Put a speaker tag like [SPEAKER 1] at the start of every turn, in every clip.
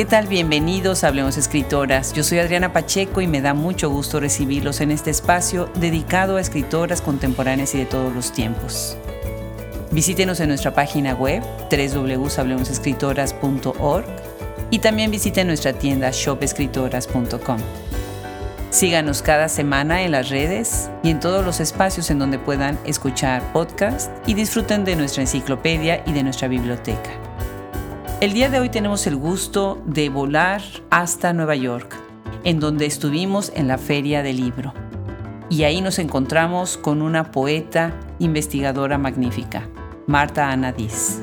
[SPEAKER 1] ¿Qué tal? Bienvenidos a Hablemos Escritoras. Yo soy Adriana Pacheco y me da mucho gusto recibirlos en este espacio dedicado a escritoras contemporáneas y de todos los tiempos. Visítenos en nuestra página web www.hablemosescritoras.org y también visiten nuestra tienda shopescritoras.com. Síganos cada semana en las redes y en todos los espacios en donde puedan escuchar podcast y disfruten de nuestra enciclopedia y de nuestra biblioteca. El día de hoy tenemos el gusto de volar hasta Nueva York, en donde estuvimos en la Feria del Libro. Y ahí nos encontramos con una poeta investigadora magnífica, Marta Anadís.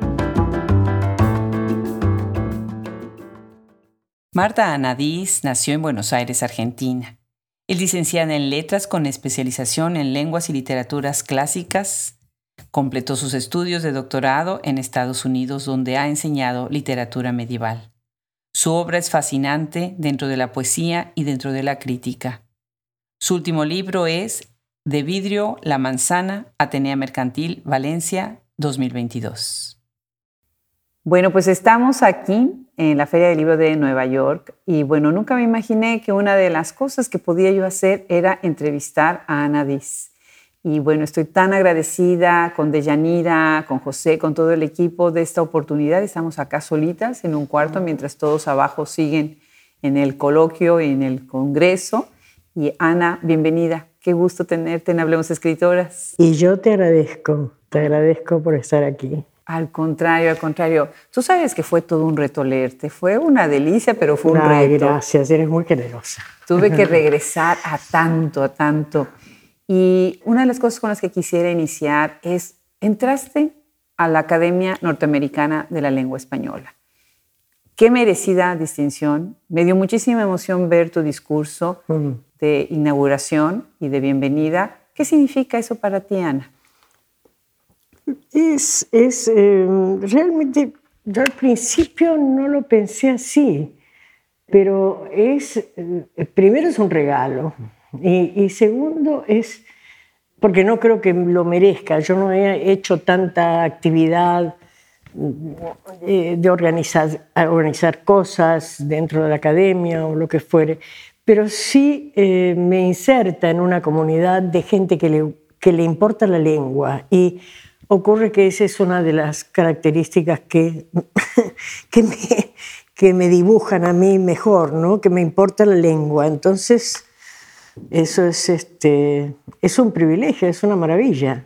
[SPEAKER 1] Marta Anadís nació en Buenos Aires, Argentina. Es licenciada en letras con especialización en lenguas y literaturas clásicas Completó sus estudios de doctorado en Estados Unidos, donde ha enseñado literatura medieval. Su obra es fascinante dentro de la poesía y dentro de la crítica. Su último libro es De vidrio, la manzana, Atenea Mercantil, Valencia, 2022. Bueno, pues estamos aquí en la Feria del Libro de Nueva York y bueno, nunca me imaginé que una de las cosas que podía yo hacer era entrevistar a Ana Diz. Y bueno, estoy tan agradecida con Deyanira, con José, con todo el equipo de esta oportunidad. Estamos acá solitas en un cuarto mientras todos abajo siguen en el coloquio y en el congreso. Y Ana, bienvenida. Qué gusto tenerte en Hablemos Escritoras.
[SPEAKER 2] Y yo te agradezco, te agradezco por estar aquí.
[SPEAKER 1] Al contrario, al contrario. Tú sabes que fue todo un reto leerte. Fue una delicia, pero fue un reto.
[SPEAKER 2] Gracias, eres muy generosa.
[SPEAKER 1] Tuve que regresar a tanto, a tanto. Y una de las cosas con las que quisiera iniciar es, entraste a la Academia Norteamericana de la Lengua Española. Qué merecida distinción. Me dio muchísima emoción ver tu discurso de inauguración y de bienvenida. ¿Qué significa eso para ti, Ana?
[SPEAKER 2] Es, es em, realmente, yo al principio no lo pensé así, pero es, eh, primero es un regalo y, segundo es porque no creo que lo merezca. Yo no he hecho tanta actividad eh, de organizar, organizar cosas dentro de la academia o lo que fuere, pero sí eh, me inserta en una comunidad de gente que le, que le importa la lengua y ocurre que esa es una de las características que, que, me, que me dibujan a mí mejor, ¿no? que me importa la lengua. Entonces, eso es, este, es un privilegio, es una maravilla.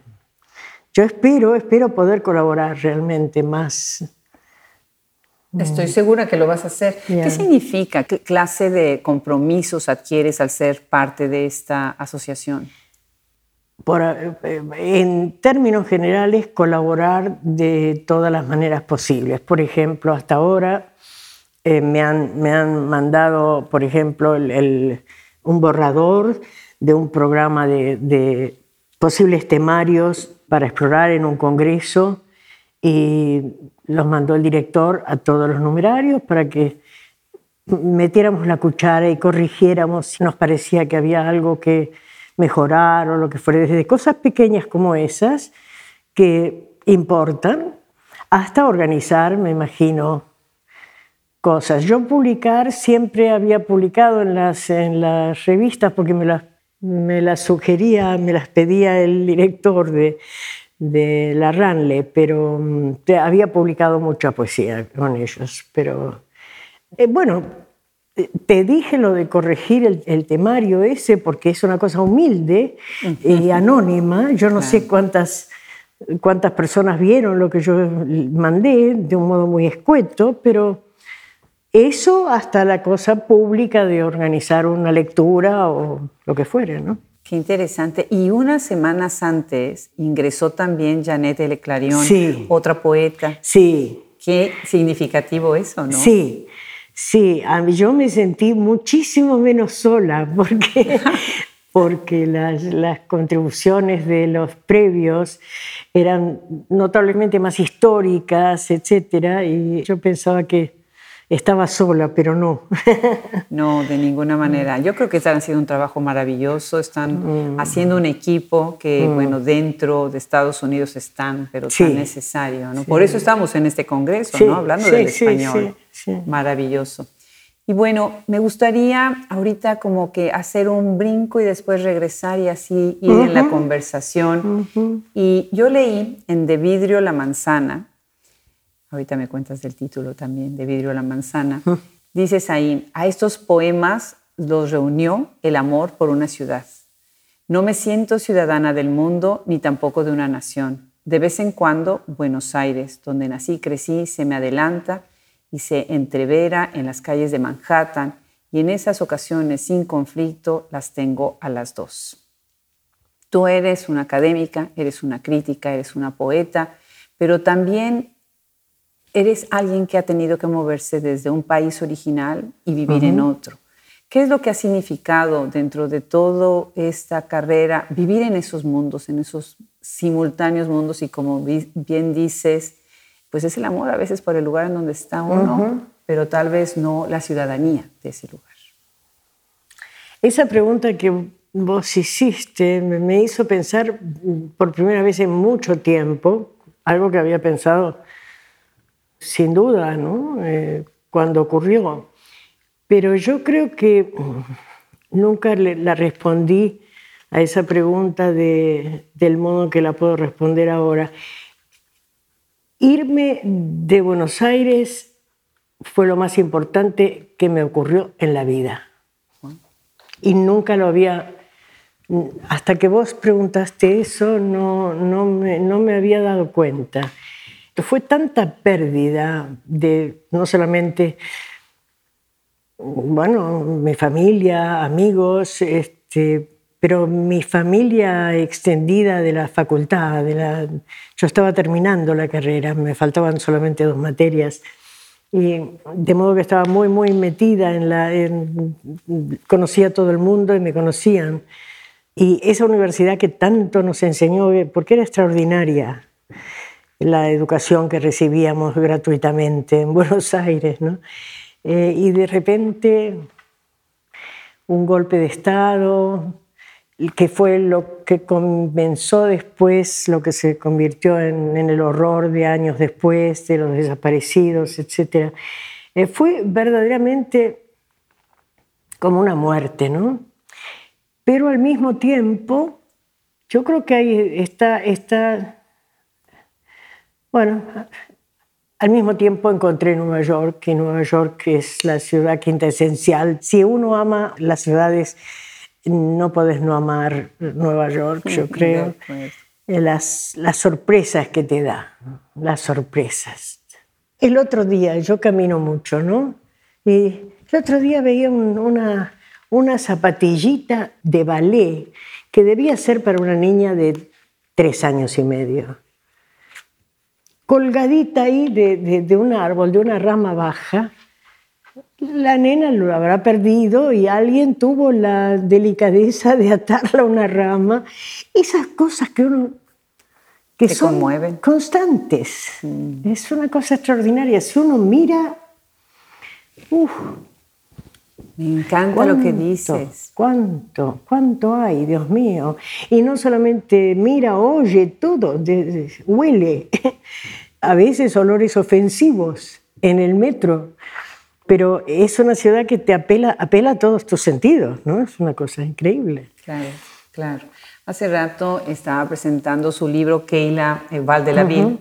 [SPEAKER 2] Yo espero, espero poder colaborar realmente más.
[SPEAKER 1] Estoy segura que lo vas a hacer. ¿Qué significa? ¿Qué clase de compromisos adquieres al ser parte de esta asociación?
[SPEAKER 2] Eh, en términos generales, colaborar de todas las maneras posibles. Por ejemplo, hasta ahora eh, me, han, me, han, mandado, por ejemplo, el un borrador de un programa de, posibles temarios para explorar en un congreso y los mandó el director a todos los numerarios para que metiéramos la cuchara y corrigiéramos si nos parecía que había algo que mejorar o lo que fuera, desde cosas pequeñas como esas que importan hasta organizar, me imagino, cosas. Yo publicar siempre había publicado en las, en las revistas porque me las, me las sugería, me las pedía el director de, de la Ranle, pero mm, había publicado mucha poesía con ellos. Pero eh, bueno, eh, te dije lo de corregir el, el, temario ese porque es una cosa humilde y anónima. Yo no sé cuántas, cuántas personas vieron lo que yo mandé de un modo muy escueto, pero eso hasta la cosa pública de organizar una lectura o lo que fuere, ¿no?
[SPEAKER 1] Qué interesante. Y unas semanas antes ingresó también Janet L. Clarion, otra poeta.
[SPEAKER 2] Sí.
[SPEAKER 1] Qué significativo eso, ¿no?
[SPEAKER 2] Sí, sí. A mí yo me sentí muchísimo menos sola porque, porque las, las contribuciones de los previos eran notablemente más históricas, etcétera, y yo pensaba que estaba sola, pero no.
[SPEAKER 1] no, de ninguna manera. Yo creo que están haciendo un trabajo maravilloso, están mm. haciendo un equipo que, mm. bueno, dentro de Estados Unidos están, pero tan necesario, ¿no? Por eso estamos en este congreso, ¿no? Hablando del español. Maravilloso. Y bueno, me gustaría ahorita como que hacer un brinco y después regresar y así ir en la conversación. Y yo leí en De vidrio la manzana, ahorita me cuentas del título también, De vidrio la manzana, dices ahí, a estos poemas los reunió el amor por una ciudad. No me siento ciudadana del mundo ni tampoco de una nación. De vez en cuando, Buenos Aires, donde nací y crecí, se me adelanta y se entrevera en las calles de Manhattan y en esas ocasiones sin conflicto las tengo a las dos. Tú eres una académica, eres una crítica, eres una poeta, pero también eres alguien que ha tenido que moverse desde un país original y vivir en otro. ¿Qué es lo que ha significado dentro de toda esta carrera vivir en esos mundos, en esos simultáneos mundos y como bien dices, pues es el amor a veces por el lugar en donde está uno, pero tal vez no la ciudadanía de ese lugar.
[SPEAKER 2] Esa pregunta que vos hiciste me hizo pensar por primera vez en mucho tiempo, algo que había pensado sin duda, ¿no? Eh, cuando ocurrió. Pero yo creo que nunca le, la respondí a esa pregunta de, del modo que la puedo responder ahora. Irme de Buenos Aires fue lo más importante que me ocurrió en la vida. Y nunca lo había, hasta que vos preguntaste eso, no, no, me, no me había dado cuenta. Fue tanta pérdida de no solamente, bueno, mi familia, amigos, este, pero mi familia extendida de la facultad, de la, yo estaba terminando la carrera, me faltaban solamente dos materias, y de modo que estaba muy, muy metida en la... conocía a todo el mundo y me conocían. Y esa universidad que tanto nos enseñó, porque era extraordinaria, la educación que recibíamos gratuitamente en Buenos Aires, ¿no? Eh, y de repente un golpe de Estado, que fue lo que comenzó después, lo que se convirtió en, el horror de años después, de los desaparecidos, etc. Eh, fue verdaderamente como una muerte, ¿no? Pero al mismo tiempo, yo creo que ahí está, está bueno, al mismo tiempo encontré Nueva York, y Nueva York es la ciudad quintesencial. Si uno ama las ciudades no podés no amar Nueva York, yo creo. Eh, las, las sorpresas que te da, las sorpresas. El otro día, yo camino mucho, ¿no? Y el otro día veía una, una zapatillita de ballet que debía ser para una niña de tres años y medio. Colgadita ahí de, de un árbol, de una rama baja, la nena lo habrá perdido y alguien tuvo la delicadeza de atarla a una rama. Esas cosas que uno que son conmueven. constantes. Mm. Es una cosa extraordinaria. Si uno mira,
[SPEAKER 1] me encanta lo que dices.
[SPEAKER 2] ¿Cuánto? ¿Cuánto hay, Dios mío? Y no solamente mira, oye, todo, huele. A veces olores ofensivos en el metro pero es una ciudad que te apela, apela a todos tus sentidos, ¿no? Es una cosa increíble.
[SPEAKER 1] Claro, claro. Hace rato estaba presentando su libro Keila Val de la Ville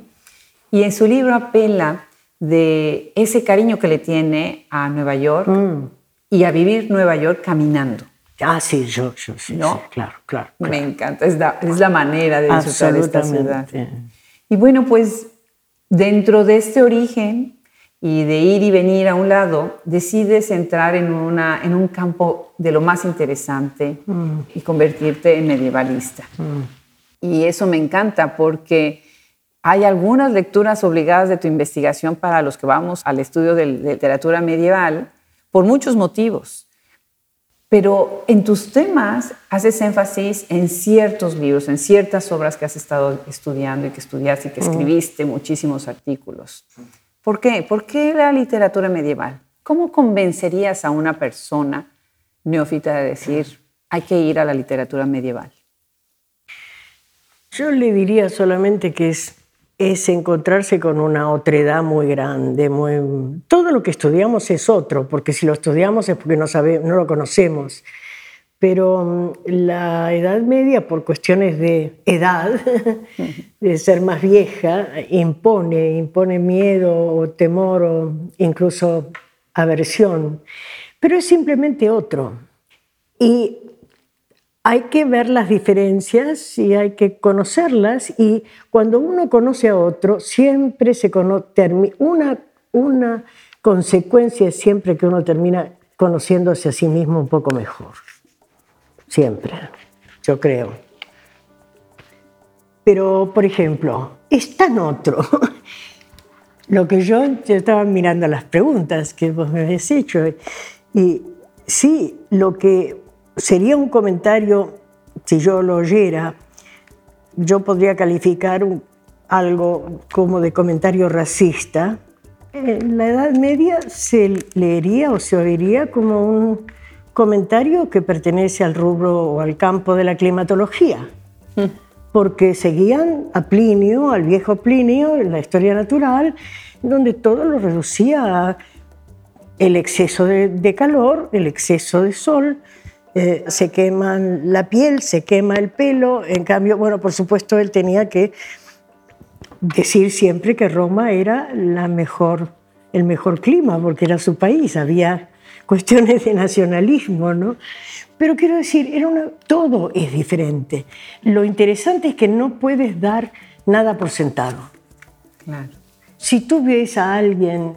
[SPEAKER 1] y en su libro apela de ese cariño que le tiene a Nueva York mm. y a vivir Nueva York caminando.
[SPEAKER 2] Ah, sí, yo, yo sí, ¿No? claro, claro,
[SPEAKER 1] Me encanta, es la, es la manera de disfrutar esta ciudad. Y bueno, pues dentro de este origen y de ir y venir a un lado, decides entrar en, una, en un campo de lo más interesante mm. y convertirte en medievalista. Mm. Y eso me encanta porque hay algunas lecturas obligadas de tu investigación para los que vamos al estudio de literatura medieval por muchos motivos. Pero en tus temas haces énfasis en ciertos libros, en ciertas obras que has estado estudiando y que estudiaste y que escribiste muchísimos artículos. ¿Por qué? ¿Por qué la literatura medieval? ¿Cómo convencerías a una persona neófita de decir, hay que ir a la literatura medieval?
[SPEAKER 2] Yo le diría solamente que es es encontrarse con una otredad muy grande. Todo lo que estudiamos es otro, porque si lo estudiamos es porque no, sabe, no lo conocemos. Pero mm, la Edad Media, por cuestiones de edad, de ser más vieja, impone, impone miedo o temor o incluso aversión. Pero es simplemente otro. Y hay que ver las diferencias y hay que conocerlas y cuando uno conoce a otro, siempre se conoce, una, una consecuencia es siempre que uno termina conociéndose a sí mismo un poco mejor. Siempre, yo creo. Pero, por ejemplo, es tan otro. Lo que yo, yo estaba mirando las preguntas que vos me habéis hecho y sí, lo que sería un comentario, si yo lo oyera, yo podría calificar algo como de comentario racista. En la Edad Media se leería o se oiría como un comentario que pertenece al rubro o al campo de la climatología, porque seguían a Plinio, al viejo Plinio, en la historia natural, donde todo lo reducía a el exceso de calor, el exceso de sol, eh, se quema la piel, se quema el pelo. En cambio, bueno, por supuesto, él tenía que decir siempre que Roma era la mejor, el mejor clima, porque era su país, había cuestiones de nacionalismo, ¿no? Pero quiero decir, era todo es diferente. Lo interesante es que no puedes dar nada por sentado. Claro. Si tú ves a alguien,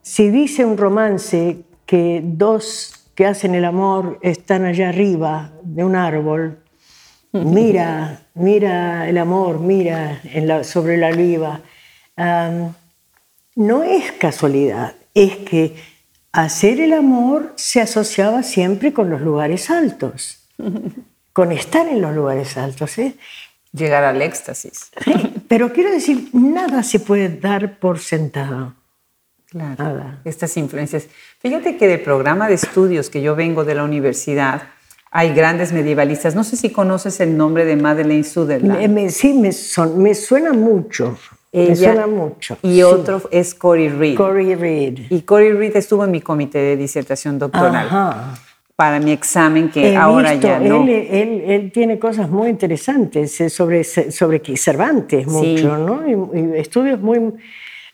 [SPEAKER 2] si dice un romance que dos que hacen el amor están allá arriba de un árbol. Mira, mira el amor, mira sobre la oliva. no es casualidad, es que hacer el amor se asociaba siempre con los lugares altos, con estar en los lugares altos. ¿eh?
[SPEAKER 1] Llegar al éxtasis.
[SPEAKER 2] pero quiero decir, nada se puede dar por sentado.
[SPEAKER 1] Claro, estas influencias. Fíjate que del programa de estudios que yo vengo de la universidad, hay grandes medievalistas. No sé si conoces el nombre de Madeleine Sutherland.
[SPEAKER 2] sí, me, me, suena mucho. me suena mucho.
[SPEAKER 1] Y otro es Corey Reed.
[SPEAKER 2] Corey Reed.
[SPEAKER 1] Y Corey Reed estuvo en mi comité de disertación doctoral. Para mi examen, que ahora ya no.
[SPEAKER 2] Él, él, tiene cosas muy interesantes eh, sobre, sobre Cervantes, mucho, ¿no? y estudios muy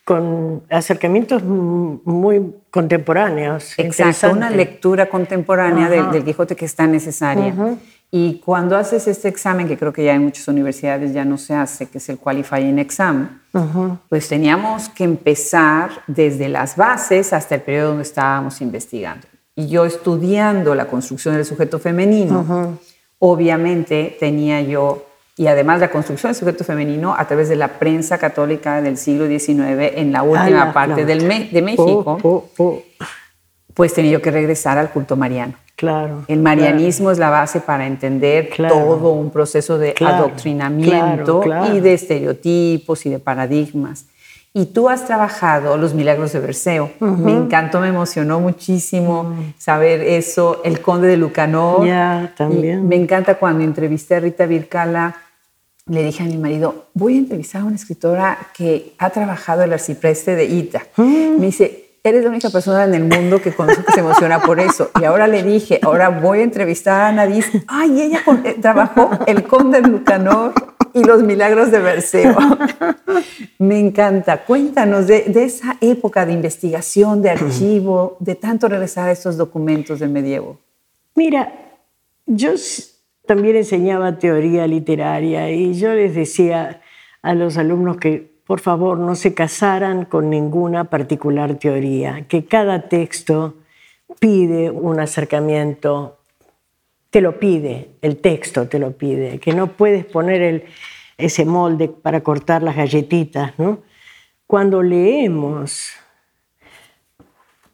[SPEAKER 2] con acercamientos muy contemporáneos.
[SPEAKER 1] Exacto, una lectura contemporánea del, Quijote que está necesaria. Y cuando haces este examen, que creo que ya en muchas universidades ya no se hace, que es el Qualifying Exam, pues teníamos que empezar desde las bases hasta el periodo donde estábamos investigando. Y yo estudiando la construcción del sujeto femenino, obviamente tenía yo y además la construcción del sujeto femenino a través de la prensa católica del siglo XIX en la última parte del de México, oh, oh, oh. pues tenía yo que regresar al culto mariano.
[SPEAKER 2] Claro.
[SPEAKER 1] El marianismo es la base para entender todo un proceso de adoctrinamiento y de estereotipos y de paradigmas. Y tú has trabajado los milagros de Berceo. Me encantó, me emocionó muchísimo mm. saber eso. El conde de Lucanor.
[SPEAKER 2] Ya, también.
[SPEAKER 1] me encanta cuando entrevisté a Rita Vircala le dije a mi marido, voy a entrevistar a una escritora que ha trabajado el arcipreste de Ita. Mm. Me dice, eres la única persona en el mundo que conozco que se emociona por eso. Y ahora le dije, ahora voy a entrevistar a Ana Ay, ella eh, trabajó El Conde de Lucanor y Los Milagros de Berceo. Me encanta. Cuéntanos de, de, esa época de investigación, de archivo, de tanto regresar a estos documentos del medievo.
[SPEAKER 2] Mira, yo también enseñaba teoría literaria y yo les decía a los alumnos que por favor no se casaran con ninguna particular teoría, que cada texto pide un acercamiento, te lo pide, el texto te lo pide, que no puedes poner ese molde para cortar las galletitas. ¿no? Cuando leemos,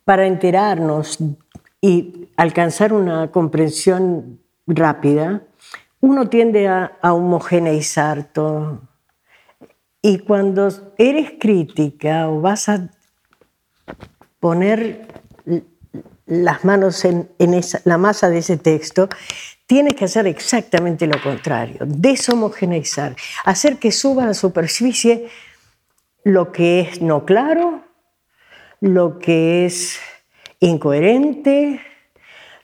[SPEAKER 2] para enterarnos y alcanzar una comprensión rápida, uno tiende a, homogeneizar todo. Y cuando eres crítica o vas a poner las manos en, la masa de ese texto, tienes que hacer exactamente lo contrario, deshomogeneizar, hacer que suba a la superficie lo que es no claro, lo que es incoherente,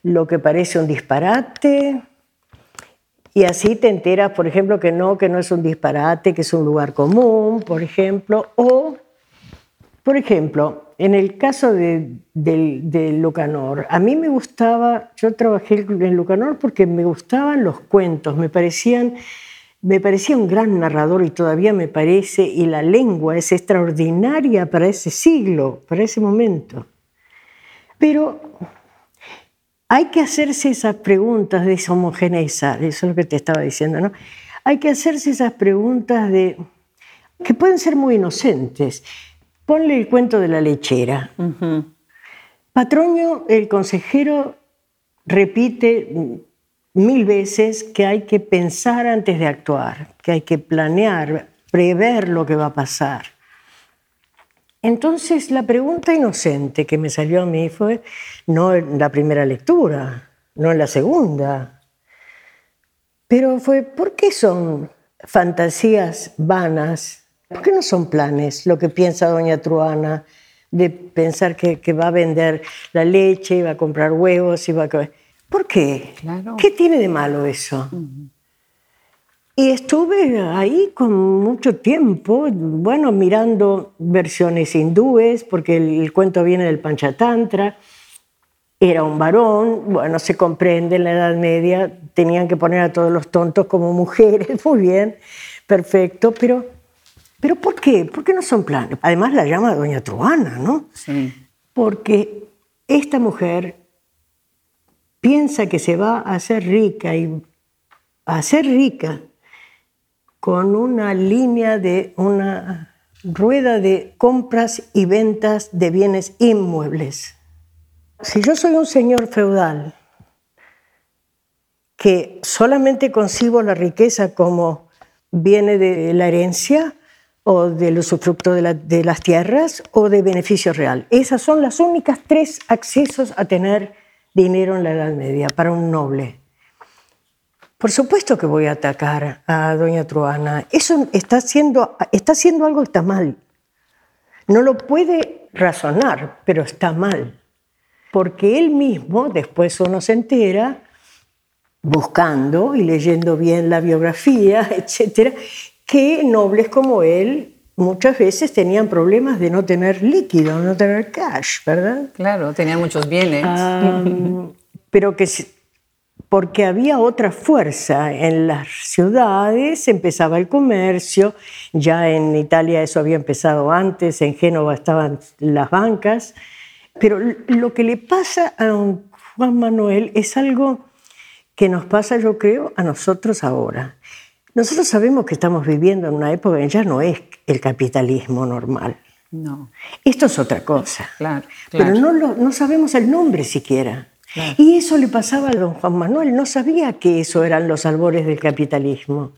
[SPEAKER 2] lo que parece un disparate, y así te enteras, por ejemplo, que no, que no es un disparate, que es un lugar común, por ejemplo, o, por ejemplo, en el caso de, Lucanor, a mí me gustaba, yo trabajé en Lucanor porque me gustaban los cuentos, me parecían, me parecía un gran narrador y todavía me parece, y la lengua es extraordinaria para ese siglo, para ese momento. Pero hay que hacerse esas preguntas de deshomogeneizar, eso es lo que te estaba diciendo, ¿no? Hay que hacerse esas preguntas de que pueden ser muy inocentes. Ponle el cuento de la lechera. Patroño, el consejero, repite mil veces que hay que pensar antes de actuar, que hay que planear, prever lo que va a pasar. Entonces la pregunta inocente que me salió a mí fue, no en la primera lectura, no en la segunda, pero fue, ¿por qué son fantasías vanas? ¿Por qué no son planes lo que piensa doña Truana de pensar que, va a vender la leche, y va a comprar huevos, y va a... ¿Por qué? ¿Qué tiene de malo eso? Y estuve ahí con mucho tiempo, bueno, mirando versiones hindúes, porque el, cuento viene del Panchatantra. Era un varón, bueno, se comprende, en la Edad Media tenían que poner a todos los tontos como mujeres, muy bien, perfecto, pero, pero ¿por qué? ¿Por qué no son planes? Además la llama Doña Truana, ¿no? Sí. Porque esta mujer piensa que se va a hacer rica y a hacer rica con una línea de una rueda de compras y ventas de bienes inmuebles. Si yo soy un señor feudal que solamente concibo la riqueza como viene de la herencia o del usufructo de, de las tierras o de beneficio real. Esas son las únicas tres accesos a tener dinero en la Edad Media para un noble. Por supuesto que voy a atacar a doña Truana. Eso está haciendo, está haciendo algo que está mal. No lo puede razonar, pero está mal. Porque él mismo, después uno se entera, buscando y leyendo bien la biografía, etc., que nobles como él muchas veces tenían problemas de no tener líquido, no tener cash, ¿verdad?
[SPEAKER 1] Claro, tenían muchos bienes.
[SPEAKER 2] pero que porque había otra fuerza en las ciudades, empezaba el comercio, ya en Italia eso había empezado antes, en Génova estaban las bancas, pero lo que le pasa a Juan Manuel es algo que nos pasa, yo creo, a nosotros ahora. Nosotros sabemos que estamos viviendo en una época que ya no es el capitalismo normal.
[SPEAKER 1] No.
[SPEAKER 2] Esto es otra cosa.
[SPEAKER 1] Claro,
[SPEAKER 2] Pero no, no sabemos el nombre siquiera. Y eso le pasaba a don Juan Manuel, no sabía que eso eran los albores del capitalismo.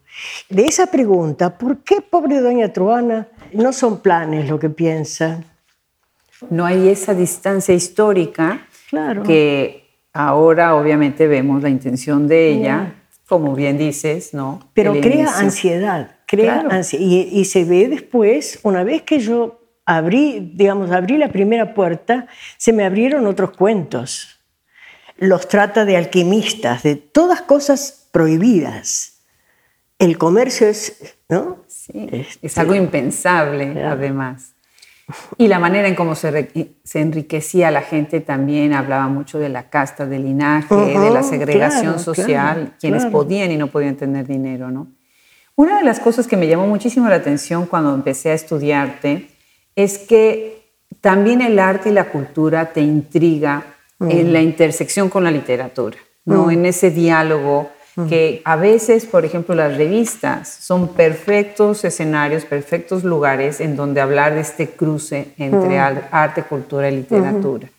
[SPEAKER 2] De esa pregunta, ¿por qué pobre doña Truana no son planes lo que piensa?
[SPEAKER 1] No hay esa distancia histórica claro. que ahora obviamente vemos la intención de ella, como bien dices, ¿no?
[SPEAKER 2] Pero crea ansiedad, crea ansiedad. Y, y se ve después, una vez que yo abrí, digamos, abrí la primera puerta, se me abrieron otros cuentos los trata de alquimistas, de todas cosas prohibidas. El comercio es, ¿no?
[SPEAKER 1] Sí, este, es algo impensable, además. Y la manera en cómo se, enriquecía la gente también hablaba mucho de la casta, del linaje, de la segregación social, quienes podían y no podían tener dinero, ¿no? Una de las cosas que me llamó muchísimo la atención cuando empecé a estudiarte es que también el arte y la cultura te intriga en la intersección con la literatura, ¿no? en ese diálogo que a veces, por ejemplo, las revistas son perfectos escenarios, perfectos lugares en donde hablar de este cruce entre arte, cultura y literatura.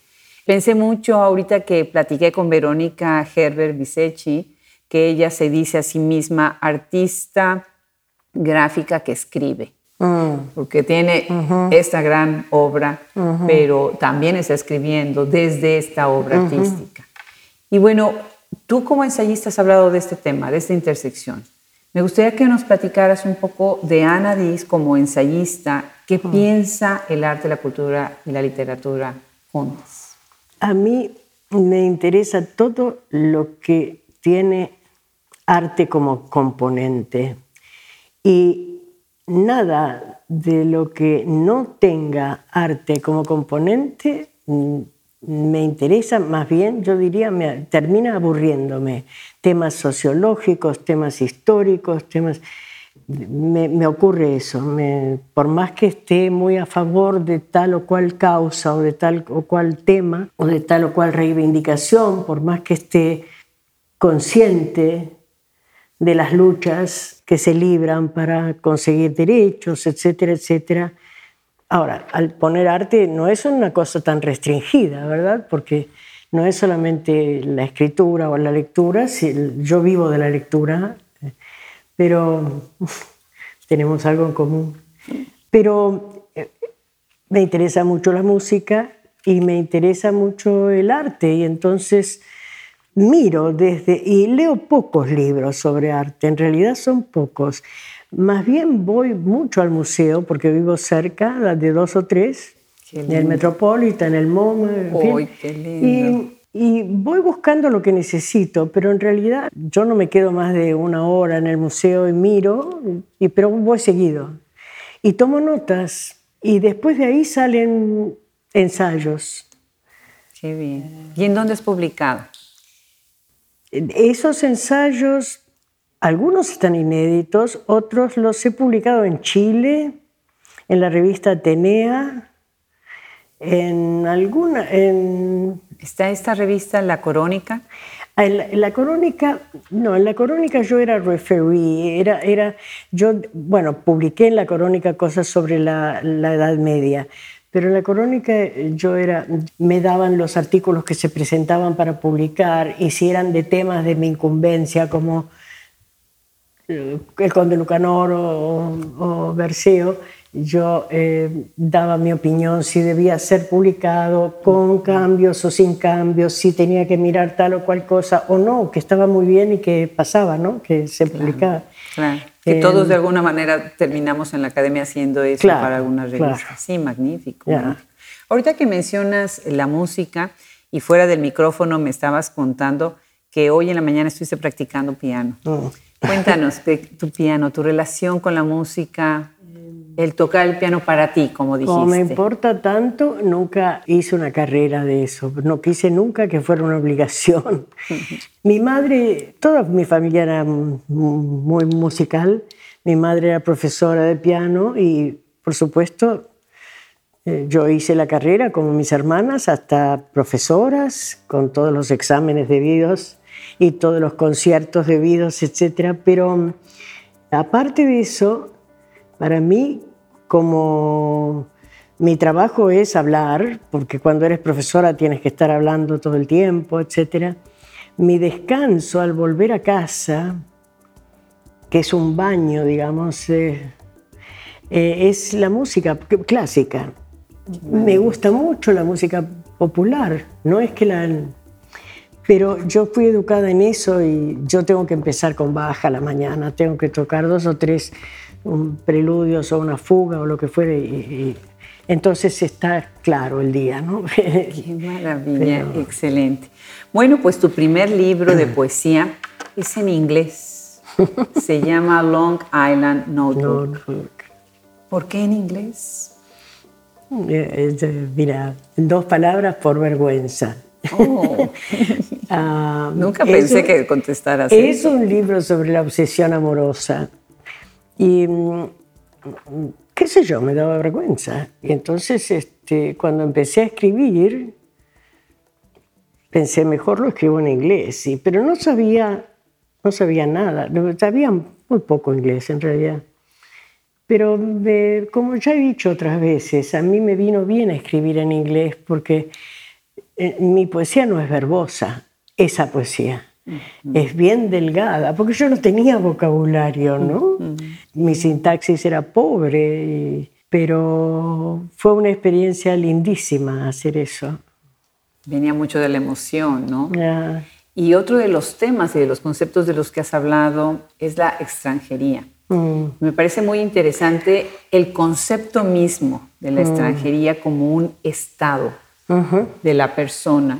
[SPEAKER 1] Pensé mucho ahorita que platiqué con Verónica Herbert Bisecchi, que ella se dice a sí misma artista gráfica que escribe. Mm. porque tiene esta gran obra, pero también está escribiendo desde esta obra artística. Y bueno, tú como ensayista has hablado de este tema, de esta intersección. Me gustaría que nos platicaras un poco de Ana Diz como ensayista, qué piensa el arte, la cultura y la literatura juntas.
[SPEAKER 2] A mí me interesa todo lo que tiene arte como componente y nada de lo que no tenga arte como componente mm, me interesa, más bien yo diría, me termina aburriéndome. Temas sociológicos, temas históricos, temas... Me, ocurre eso, por más que esté muy a favor de tal o cual causa o de tal o cual tema o de tal o cual reivindicación, por más que esté consciente de las luchas que se libran para conseguir derechos, etcétera, etcétera. Ahora, al poner arte no es una cosa tan restringida, ¿verdad? Porque no es solamente la escritura o la lectura, yo vivo de la lectura, pero tenemos algo en común. Pero eh, me interesa mucho la música y me interesa mucho el arte y entonces miro desde, y leo pocos libros sobre arte, en realidad son pocos. Más bien voy mucho al museo porque vivo cerca de dos o tres, en el Metropolitan, en el MoMA, en fin. Y, voy buscando lo que necesito, pero en realidad yo no me quedo más de una hora en el museo y miro, y, pero voy seguido. Y tomo notas y después de ahí salen ensayos.
[SPEAKER 1] Qué bien. ¿Y en dónde es publicado?
[SPEAKER 2] Esos ensayos, algunos están inéditos, otros los he publicado en Chile, en la revista Atenea, en alguna... En,
[SPEAKER 1] ¿Está esta revista La Corónica?
[SPEAKER 2] Ah, en la, Corónica, no, en la Corónica yo era referee, era, era, yo, bueno, publiqué en la Corónica cosas sobre la, la Edad Media, pero en la crónica eh, yo era, me daban los artículos que se presentaban para publicar y si eran de temas de mi incumbencia como eh, el conde Lucanor o, o Berceo, yo eh, daba mi opinión si debía ser publicado con cambios o sin cambios, si tenía que mirar tal o cual cosa o no, que estaba muy bien y que pasaba, ¿no? que se publicaba.
[SPEAKER 1] Claro. Que todos de alguna manera terminamos en la academia haciendo eso para algunas revistas. Sí, magnífico, Ahorita que mencionas la música y fuera del micrófono me estabas contando que hoy en la mañana estuviste practicando piano. Oh. Cuéntanos de tu piano, tu relación con la música, el tocar el piano para ti, como dijiste.
[SPEAKER 2] Como me importa tanto, nunca hice una carrera de eso. No quise nunca que fuera una obligación. mi madre, toda mi familia era muy musical. Mi madre era profesora de piano y, por supuesto, eh, yo hice la carrera como mis hermanas, hasta profesoras, con todos los exámenes debidos y todos los conciertos debidos, etc. Pero aparte de eso, para mí, como mi trabajo es hablar, porque cuando eres profesora tienes que estar hablando todo el tiempo, etc. Mi descanso al volver a casa, que es un baño, digamos, eh, eh, es la música clásica. Me gusta mucho la música popular, no es que la... Pero yo fui educada en eso y yo tengo que empezar con baja la mañana, tengo que tocar dos o tres un preludio o una fuga o lo que fuere. Y, entonces está claro el día, ¿no?
[SPEAKER 1] Qué maravilla, excelente. Bueno, pues tu primer libro de poesía es en inglés. Se llama Long Island Notebook. ¿Por qué en inglés?
[SPEAKER 2] Eh, mira, dos palabras por vergüenza.
[SPEAKER 1] Oh. Ah, Nunca pensé que contestaras.
[SPEAKER 2] Es un libro sobre la obsesión amorosa. Y mm, qué sé yo, me daba vergüenza. Y entonces este, cuando empecé a escribir, pensé, mejor lo escribo en inglés, sí, pero no sabía, no sabía nada, sabía muy poco inglés en realidad. Pero como ya he dicho otras veces, a mí me vino bien escribir en inglés porque eh, mi poesía no es verbosa, esa poesía es bien delgada, porque yo no tenía vocabulario, ¿no? Mi sintaxis era pobre, pero fue una experiencia lindísima hacer eso.
[SPEAKER 1] Venía mucho de la emoción, ¿no? Y otro de los temas y de los conceptos de los que has hablado es la extranjería. Mm. Me parece muy interesante el concepto mismo de la mm. extranjería como un estado de la persona.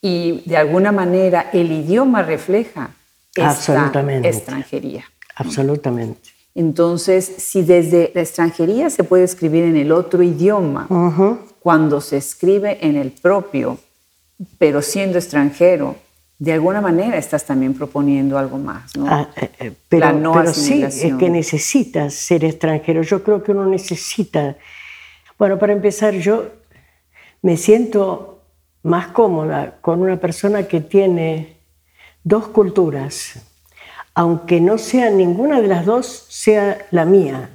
[SPEAKER 1] Y de alguna manera el idioma refleja esta extranjería.
[SPEAKER 2] Absolutamente.
[SPEAKER 1] Entonces, si desde la extranjería se puede escribir en el otro idioma, cuando se escribe en el propio, pero siendo extranjero, de alguna manera estás también proponiendo algo más, ¿no?
[SPEAKER 2] Ah, eh, eh, pero, no sí, es que necesitas ser extranjero. Yo creo que uno necesita. Bueno, para empezar, yo me siento más cómoda con una persona que tiene dos culturas, aunque no sea ninguna de las dos sea la mía,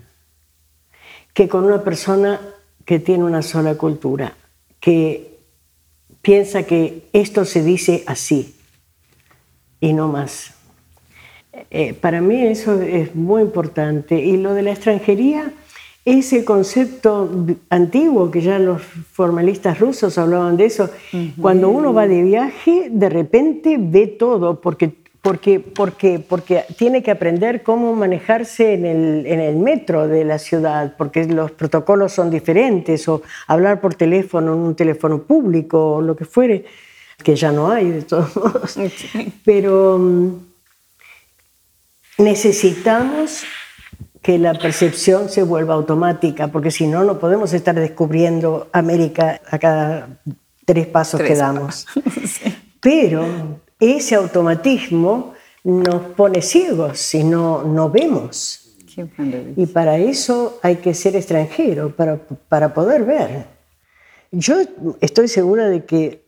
[SPEAKER 2] que con una persona que tiene una sola cultura, que piensa que esto se dice así y no más. Eh, para mí eso es muy importante. Y lo de la extranjería es el concepto antiguo, que ya los formalistas rusos hablaban de eso. Cuando uno va de viaje, de repente ve todo, porque, porque, porque, porque tiene que aprender cómo manejarse en el, en el metro de la ciudad, porque los protocolos son diferentes, o hablar por teléfono en un teléfono público, o lo que fuere que ya no hay de todos modos. Pero mm, necesitamos que la percepción se vuelva automática, porque si no, no podemos estar descubriendo América a cada tres pasos que damos. Pero ese automatismo nos pone ciegos si no, no vemos. Y para eso hay que ser extranjero, para, para poder ver. Yo estoy segura de que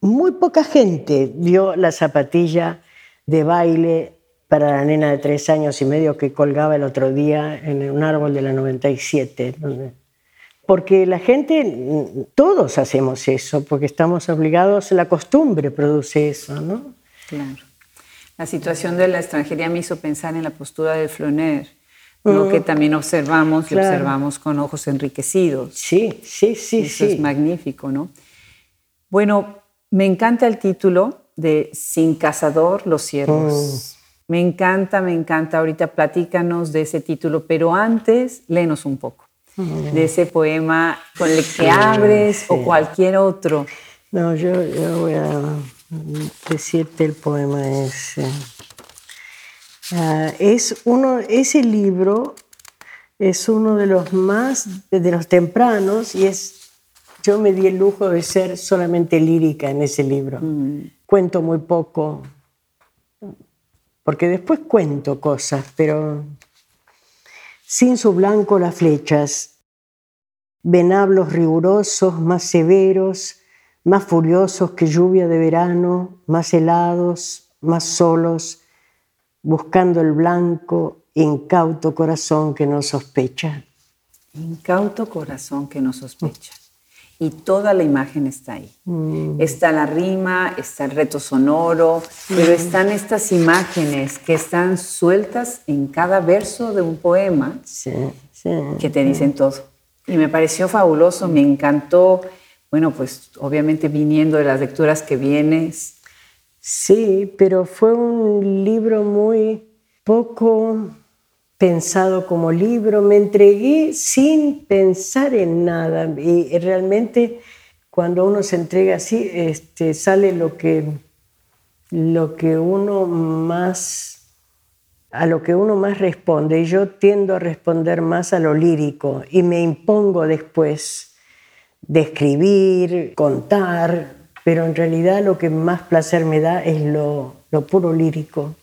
[SPEAKER 2] muy poca gente vio la zapatilla de baile para la nena de tres años y medio que colgaba el otro día en un árbol de la 97. Porque la gente, todos hacemos eso, porque estamos obligados, la costumbre produce eso, ¿no?
[SPEAKER 1] Claro. La situación de la extranjería me hizo pensar en la postura de Floner, lo mm. que también observamos y observamos con ojos enriquecidos.
[SPEAKER 2] Sí, sí, sí.
[SPEAKER 1] Eso
[SPEAKER 2] sí.
[SPEAKER 1] es magnífico, ¿no? Bueno, me encanta el título de Sin cazador los ciervos. Mm. Me encanta, me encanta. Ahorita platícanos de ese título, pero antes léenos un poco mm. de ese poema con el que abres o cualquier otro.
[SPEAKER 2] No, yo, voy a decirte el poema ese. Ah, es uno, ese libro es uno de los más, de los tempranos y es yo me di el lujo de ser solamente lírica en ese libro. Mm. Cuento muy poco, porque después cuento cosas, pero sin su blanco las flechas, venablos rigurosos, más severos, más furiosos que lluvia de verano, más helados, más solos, buscando el blanco, incauto corazón que no sospecha.
[SPEAKER 1] Incauto corazón que no sospecha y toda la imagen está ahí. Mm. Está la rima, está el reto sonoro, pero están estas imágenes que están sueltas en cada verso de un poema que te dicen todo. Y me pareció fabuloso, me encantó, bueno, pues obviamente viniendo de las lecturas que vienes.
[SPEAKER 2] Sí, pero fue un libro muy poco pensado como libro, me entregué sin pensar en nada. Y realmente cuando uno se entrega así este, sale lo que, lo que uno más a lo que uno más responde. Y yo tiendo a responder más a lo lírico. Y me impongo después de escribir, contar, pero en realidad lo que más placer me da es lo, lo puro lírico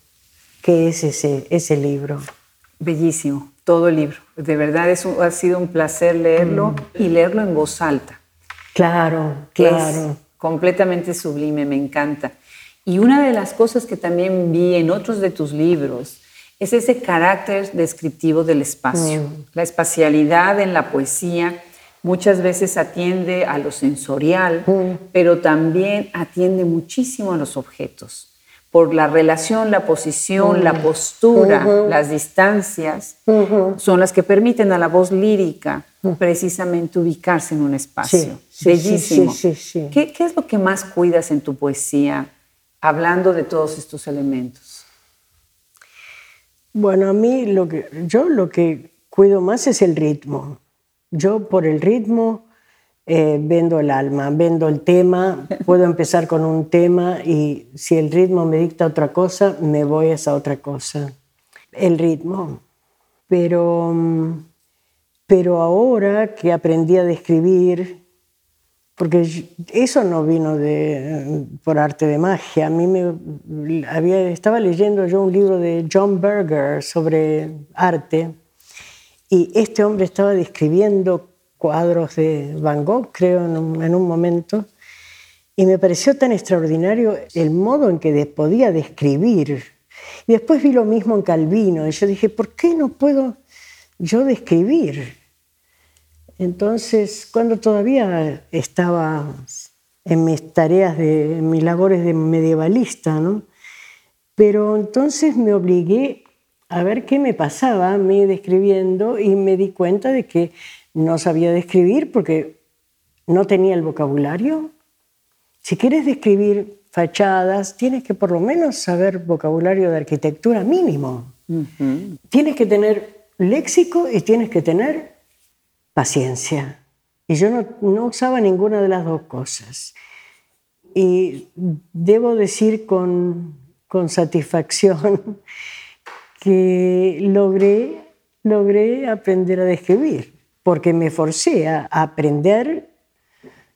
[SPEAKER 2] que es ese, ese libro.
[SPEAKER 1] Bellísimo, todo el libro. De verdad es ha sido un placer leerlo mm. y leerlo en voz alta.
[SPEAKER 2] Claro, claro.
[SPEAKER 1] Es completamente sublime, me encanta. Y una de las cosas que también vi en otros de tus libros es ese carácter descriptivo del espacio. Mm. La espacialidad en la poesía muchas veces atiende a lo sensorial, mm. pero también atiende muchísimo a los objetos por la relación, la posición, la postura, las distancias, son las que permiten a la voz lírica precisamente ubicarse en un espacio. Sí, Bellísimo. Sí, ¿Qué, ¿Qué es lo que más cuidas en tu poesía, hablando de todos estos elementos?
[SPEAKER 2] Bueno, a mí lo que, yo lo que cuido más es el ritmo. Yo por el ritmo eh, vendo el alma, vendo el tema, puedo empezar con un tema y si el ritmo me dicta otra cosa, me voy a esa otra cosa. El ritmo. Pero, pero ahora que aprendí a describir, porque eso no vino de, por arte de magia, a mí me había, estaba leyendo yo un libro de John Berger sobre arte y este hombre estaba describiendo cuadros de Van Gogh, creo, en un, momento, y me pareció tan extraordinario el modo en que podía describir. Y después vi lo mismo en Calvino, y yo dije, ¿por qué no puedo yo describir? Entonces, cuando todavía estaba en mis tareas, de, en mis labores de medievalista, ¿no? Pero entonces me obligué a ver qué me pasaba a mí describiendo y me di cuenta de que no sabía describir porque no tenía el vocabulario. Si quieres describir fachadas, tienes que por lo menos saber vocabulario de arquitectura mínimo. Tienes que tener léxico y tienes que tener paciencia. Y yo no, no, usaba ninguna de las dos cosas. Y debo decir con, con satisfacción que logré, logré aprender a describir porque me forcé a aprender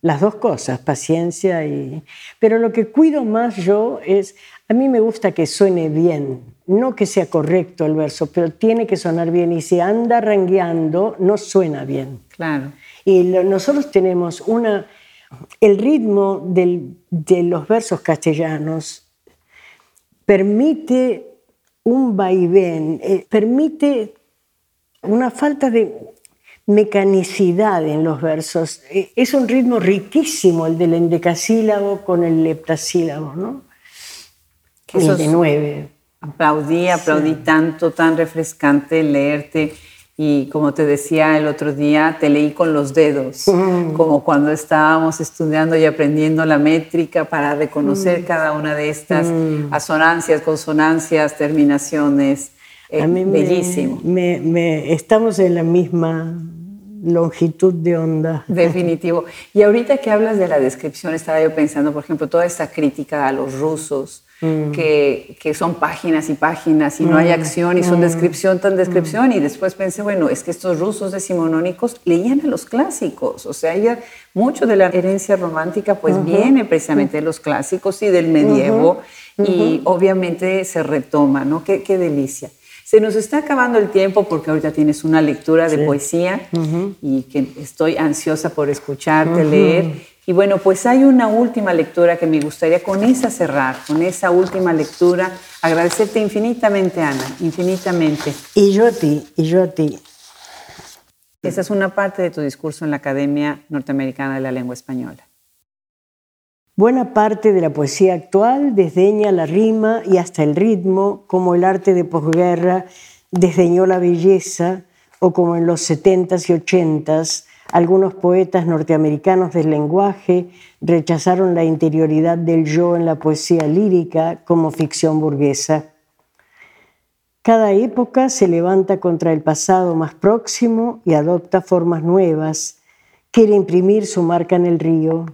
[SPEAKER 2] las dos cosas, paciencia y... Pero lo que cuido más yo es, a mí me gusta que suene bien, no que sea correcto el verso, pero tiene que sonar bien y si anda rangueando no suena bien.
[SPEAKER 1] Claro.
[SPEAKER 2] Y nosotros tenemos una... El ritmo de los versos castellanos permite un vaivén, eh, permite una falta de mecanicidad en los versos. E, es un ritmo riquísimo el del endecasílabo con el leptasílabo, ¿no?
[SPEAKER 1] Que el de nueve. Aplaudí, aplaudí tanto, tan refrescante leerte. Y como te decía el otro día, te leí con los dedos, mm. como cuando estábamos estudiando y aprendiendo la métrica para reconocer mm. cada una de estas mm. asonancias, consonancias, terminaciones. Eh, bellísimo.
[SPEAKER 2] me, estamos en la misma longitud de onda.
[SPEAKER 1] Definitivo. Y ahorita que hablas de la descripción, estaba yo pensando, por ejemplo, toda esta crítica a los rusos, mm. que, que, son páginas y páginas y no hay mm. acción y son mm. descripción tan descripción. Y después pensé, bueno, es que estos rusos decimonónicos leían a los clásicos. O sea, ya mucho de la herencia romántica pues viene precisamente de los clásicos y del medievo. Y obviamente se retoma, ¿no? Qué, qué delicia. Se nos está acabando el tiempo porque ahorita tienes una lectura de poesía y que estoy ansiosa por escucharte leer. Y bueno, pues hay una última lectura que me gustaría con esa cerrar, con esa última lectura. Agradecerte infinitamente, Ana, infinitamente.
[SPEAKER 2] Y yo a ti, y yo a ti.
[SPEAKER 1] Esa es una parte de tu discurso en la Academia Norteamericana de la Lengua Española.
[SPEAKER 2] Buena parte de la poesía actual desdeña la rima y hasta el ritmo, como el arte de posguerra desdeñó la belleza, o como en los 70s y 80s algunos poetas norteamericanos del lenguaje rechazaron la interioridad del yo en la poesía lírica como ficción burguesa. Cada época se levanta contra el pasado más próximo y adopta formas nuevas, quiere imprimir su marca en el río,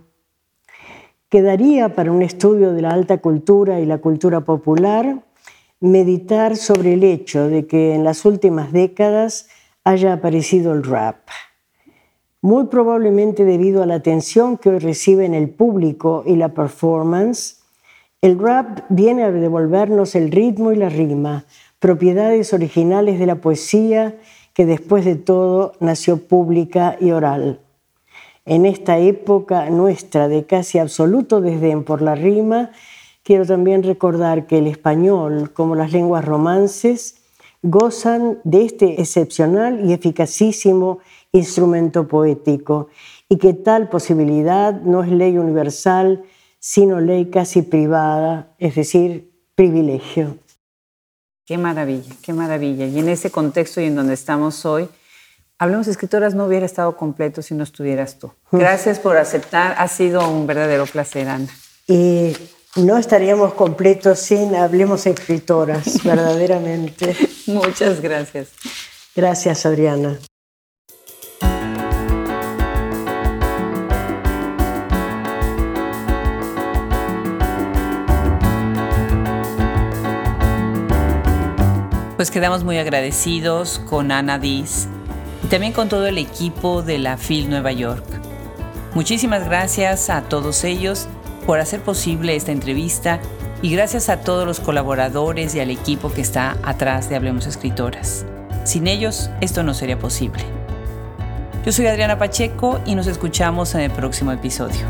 [SPEAKER 2] Quedaría para un estudio de la alta cultura y la cultura popular meditar sobre el hecho de que en las últimas décadas haya aparecido el rap. Muy probablemente debido a la atención que hoy recibe en el público y la performance, el rap viene a devolvernos el ritmo y la rima, propiedades originales de la poesía que después de todo nació pública y oral en esta época nuestra de casi absoluto desdén por la rima, quiero también recordar que el español, como las lenguas romances, gozan de este excepcional y eficacísimo instrumento poético y que tal posibilidad no es ley universal, sino ley casi privada, es decir, privilegio.
[SPEAKER 1] Qué maravilla, qué maravilla. Y en ese contexto y en donde estamos hoy, Hablemos Escritoras no hubiera estado completo si no estuvieras tú. Gracias por aceptar, ha sido un verdadero placer, Ana.
[SPEAKER 2] Y no estaríamos completos sin Hablemos Escritoras, verdaderamente.
[SPEAKER 1] Muchas gracias.
[SPEAKER 2] Gracias, Adriana.
[SPEAKER 1] Pues quedamos muy agradecidos con Ana Diz y también con todo el equipo de la FIL Nueva York. Muchísimas gracias a todos ellos por hacer posible esta entrevista y gracias a todos los colaboradores y al equipo que está atrás de Hablemos Escritoras. Sin ellos, esto no sería posible. Yo soy Adriana Pacheco y nos escuchamos en el próximo episodio.